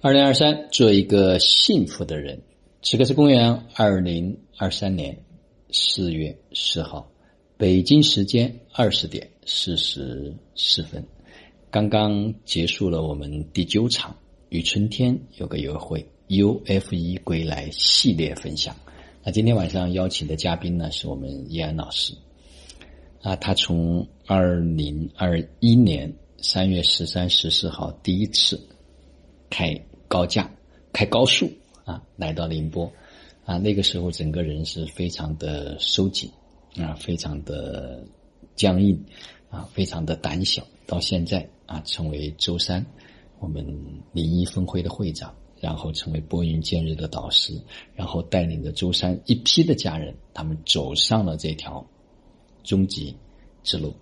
二零二三，做一个幸福的人。此刻是公元二零二三年四月四号，北京时间二十点四十四分，刚刚结束了我们第九场与春天有个约会 UFE 归来系列分享。那今天晚上邀请的嘉宾呢，是我们叶安老师。啊，他从二零二一年三月十三、十四号第一次开。高架开高速啊，来到宁波啊，那个时候整个人是非常的收紧啊，非常的僵硬啊，非常的胆小。到现在啊，成为舟山我们零一分会的会长，然后成为拨云见日的导师，然后带领着舟山一批的家人，他们走上了这条终极之路，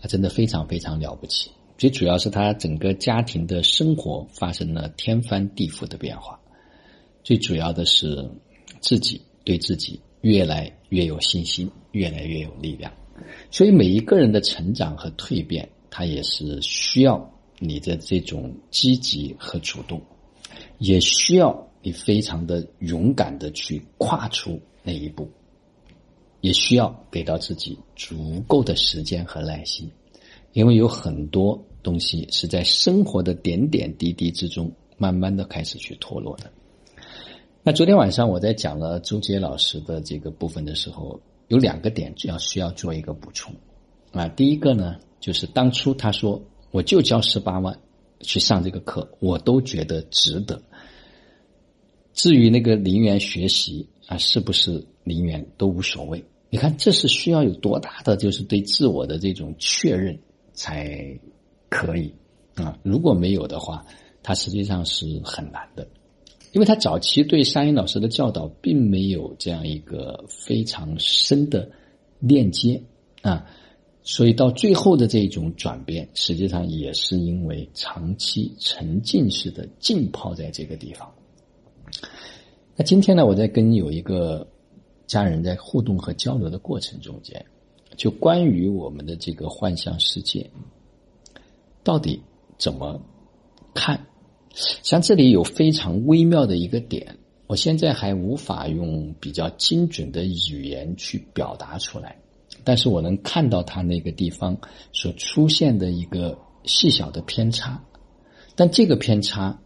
啊真的非常非常了不起。最主要是他整个家庭的生活发生了天翻地覆的变化，最主要的是自己对自己越来越有信心，越来越有力量。所以每一个人的成长和蜕变，他也是需要你的这种积极和主动，也需要你非常的勇敢的去跨出那一步，也需要给到自己足够的时间和耐心。因为有很多东西是在生活的点点滴滴之中，慢慢的开始去脱落的。那昨天晚上我在讲了周杰老师的这个部分的时候，有两个点要需要做一个补充。啊，第一个呢，就是当初他说我就交十八万去上这个课，我都觉得值得。至于那个零元学习啊，是不是零元都无所谓。你看，这是需要有多大的就是对自我的这种确认。才可以啊！如果没有的话，他实际上是很难的，因为他早期对山鹰老师的教导并没有这样一个非常深的链接啊，所以到最后的这种转变，实际上也是因为长期沉浸式的浸泡在这个地方。那今天呢，我在跟有一个家人在互动和交流的过程中间。就关于我们的这个幻象世界，到底怎么看？像这里有非常微妙的一个点，我现在还无法用比较精准的语言去表达出来，但是我能看到它那个地方所出现的一个细小的偏差，但这个偏差。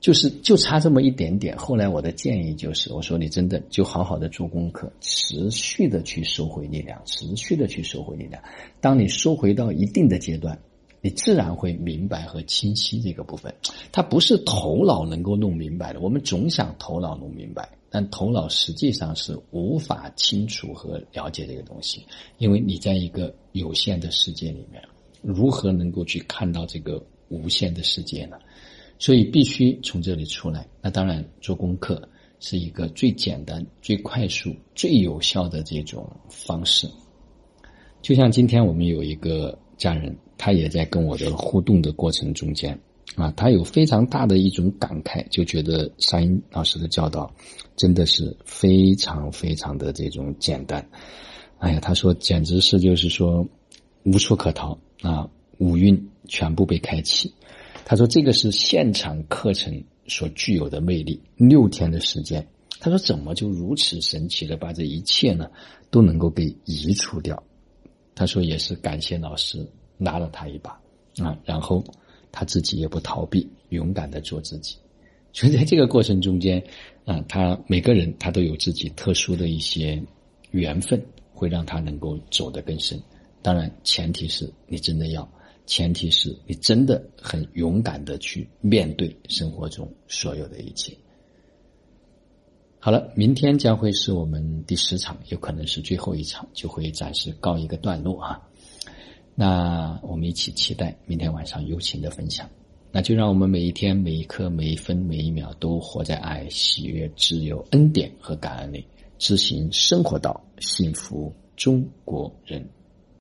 就是就差这么一点点。后来我的建议就是，我说你真的就好好的做功课，持续的去收回力量，持续的去收回力量。当你收回到一定的阶段，你自然会明白和清晰这个部分。它不是头脑能够弄明白的。我们总想头脑弄明白，但头脑实际上是无法清楚和了解这个东西，因为你在一个有限的世界里面，如何能够去看到这个无限的世界呢？所以必须从这里出来。那当然，做功课是一个最简单、最快速、最有效的这种方式。就像今天我们有一个家人，他也在跟我的互动的过程中间，啊，他有非常大的一种感慨，就觉得沙音老师的教导真的是非常非常的这种简单。哎呀，他说简直是就是说无处可逃啊，五蕴全部被开启。他说：“这个是现场课程所具有的魅力。六天的时间，他说怎么就如此神奇的把这一切呢都能够给移除掉？他说也是感谢老师拉了他一把啊，然后他自己也不逃避，勇敢的做自己。所以在这个过程中间啊，他每个人他都有自己特殊的一些缘分，会让他能够走得更深。当然，前提是你真的要。”前提是你真的很勇敢的去面对生活中所有的一切。好了，明天将会是我们第十场，有可能是最后一场，就会暂时告一个段落啊。那我们一起期待明天晚上友情的分享。那就让我们每一天、每一刻、每一分、每一秒都活在爱、喜悦、自由、恩典和感恩里，执行生活道，幸福中国人。